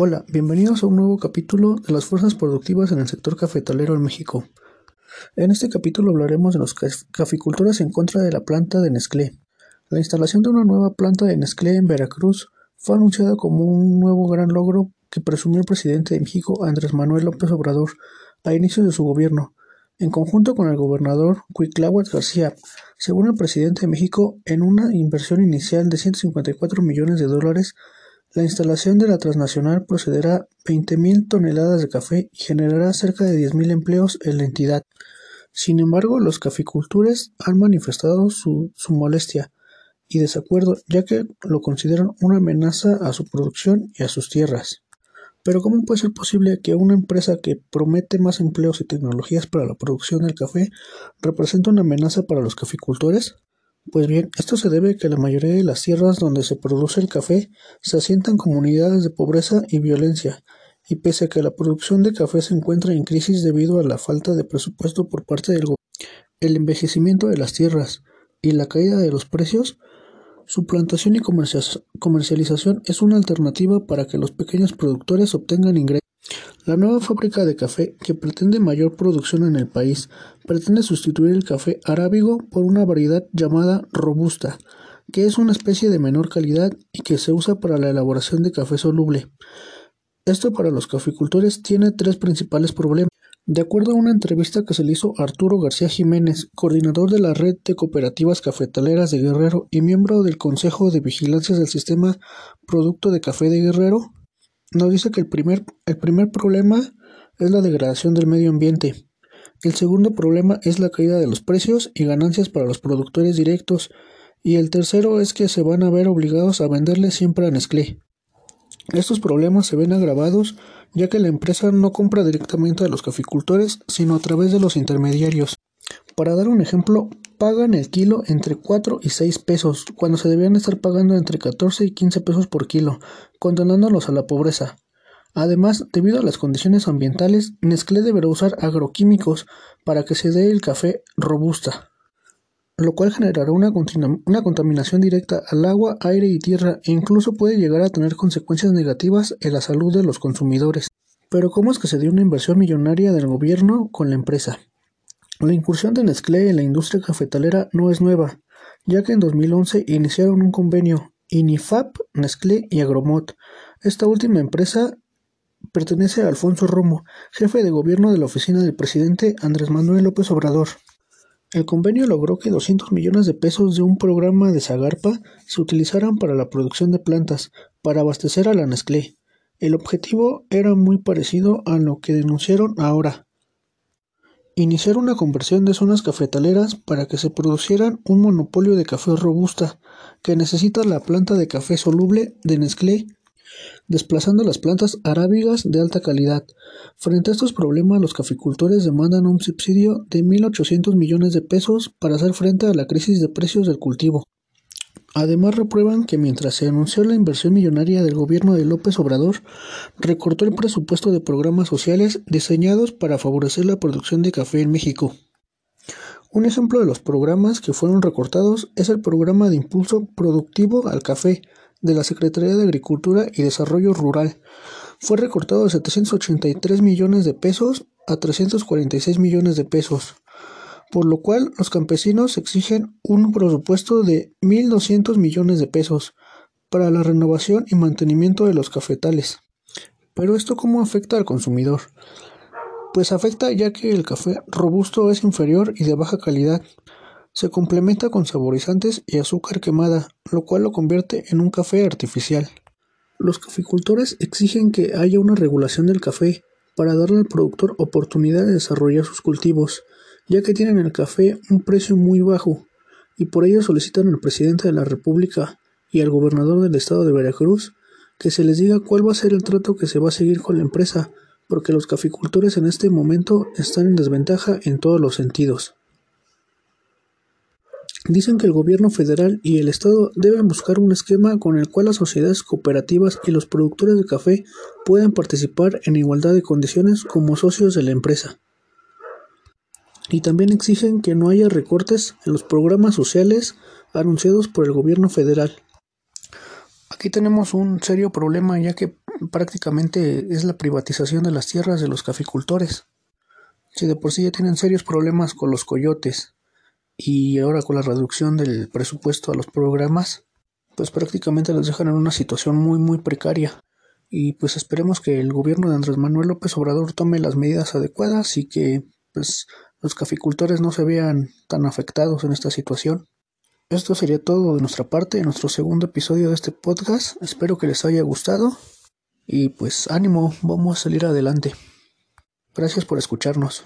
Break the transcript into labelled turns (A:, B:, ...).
A: Hola, bienvenidos a un nuevo capítulo de las fuerzas productivas en el sector cafetalero en México. En este capítulo hablaremos de los caficultores en contra de la planta de Nestlé. La instalación de una nueva planta de Nestlé en Veracruz fue anunciada como un nuevo gran logro que presumió el presidente de México, Andrés Manuel López Obrador, a inicios de su gobierno, en conjunto con el gobernador Cuitláhuac García, según el presidente de México, en una inversión inicial de 154 millones de dólares la instalación de la transnacional procederá 20.000 toneladas de café y generará cerca de 10.000 empleos en la entidad. Sin embargo, los caficultores han manifestado su molestia y desacuerdo, ya que lo consideran una amenaza a su producción y a sus tierras. Pero ¿cómo puede ser posible que una empresa que promete más empleos y tecnologías para la producción del café represente una amenaza para los caficultores? Pues bien, esto se debe a que la mayoría de las tierras donde se produce el café se asientan comunidades de pobreza y violencia, y pese a que la producción de café se encuentra en crisis debido a la falta de presupuesto por parte del gobierno, el envejecimiento de las tierras y la caída de los precios, su plantación y comercialización es una alternativa para que los pequeños productores obtengan ingresos. La nueva fábrica de café, que pretende mayor producción en el país, pretende sustituir el café arábigo por una variedad llamada robusta, que es una especie de menor calidad y que se usa para la elaboración de café soluble. Esto para los caficultores tiene tres principales problemas. De acuerdo a una entrevista que se le hizo a Arturo García Jiménez, coordinador de la Red de Cooperativas Cafetaleras de Guerrero y miembro del Consejo de Vigilancia del Sistema Producto de Café de Guerrero, nos dice que el primer, el primer problema es la degradación del medio ambiente. El segundo problema es la caída de los precios y ganancias para los productores directos. Y el tercero es que se van a ver obligados a venderle siempre a Nestlé. Estos problemas se ven agravados ya que la empresa no compra directamente a los caficultores, sino a través de los intermediarios. Para dar un ejemplo, pagan el kilo entre 4 y 6 pesos, cuando se debían estar pagando entre 14 y 15 pesos por kilo, condenándolos a la pobreza. Además, debido a las condiciones ambientales, Nestlé deberá usar agroquímicos para que se dé el café robusta, lo cual generará una, contaminación directa al agua, aire y tierra e incluso puede llegar a tener consecuencias negativas en la salud de los consumidores. Pero ¿cómo es que se dio una inversión millonaria del gobierno con la empresa? La incursión de Nestlé en la industria cafetalera no es nueva, ya que en 2011 iniciaron un convenio INIFAP, Nestlé y Agromot. Esta última empresa pertenece a Alfonso Romo, jefe de gobierno de la oficina del presidente Andrés Manuel López Obrador. El convenio logró que 200 millones de pesos de un programa de Zagarpa se utilizaran para la producción de plantas para abastecer a la Nestlé. El objetivo era muy parecido a lo que denunciaron ahora, Iniciar una conversión de zonas cafetaleras para que se producieran un monopolio de café robusta que necesita la planta de café soluble de Nestlé, desplazando las plantas arábigas de alta calidad. Frente a estos problemas, los caficultores demandan un subsidio de 1.800 millones de pesos para hacer frente a la crisis de precios del cultivo. Además reprueban que mientras se anunció la inversión millonaria del gobierno de López Obrador, recortó el presupuesto de programas sociales diseñados para favorecer la producción de café en México. Un ejemplo de los programas que fueron recortados es el programa de impulso productivo al café de la Secretaría de Agricultura y Desarrollo Rural. Fue recortado de 783 millones de pesos a 346 millones de pesos por lo cual los campesinos exigen un presupuesto de 1.200 millones de pesos para la renovación y mantenimiento de los cafetales. Pero esto cómo afecta al consumidor? Pues afecta ya que el café robusto es inferior y de baja calidad. Se complementa con saborizantes y azúcar quemada, lo cual lo convierte en un café artificial. Los caficultores exigen que haya una regulación del café para darle al productor oportunidad de desarrollar sus cultivos ya que tienen el café un precio muy bajo, y por ello solicitan al presidente de la República y al gobernador del estado de Veracruz que se les diga cuál va a ser el trato que se va a seguir con la empresa, porque los caficultores en este momento están en desventaja en todos los sentidos. Dicen que el gobierno federal y el Estado deben buscar un esquema con el cual las sociedades cooperativas y los productores de café puedan participar en igualdad de condiciones como socios de la empresa y también exigen que no haya recortes en los programas sociales anunciados por el gobierno federal. Aquí tenemos un serio problema ya que prácticamente es la privatización de las tierras de los caficultores. Si de por sí ya tienen serios problemas con los coyotes y ahora con la reducción del presupuesto a los programas, pues prácticamente los dejan en una situación muy muy precaria. Y pues esperemos que el gobierno de Andrés Manuel López Obrador tome las medidas adecuadas y que pues los caficultores no se vean tan afectados en esta situación. Esto sería todo de nuestra parte en nuestro segundo episodio de este podcast. Espero que les haya gustado y pues ánimo, vamos a salir adelante. Gracias por escucharnos.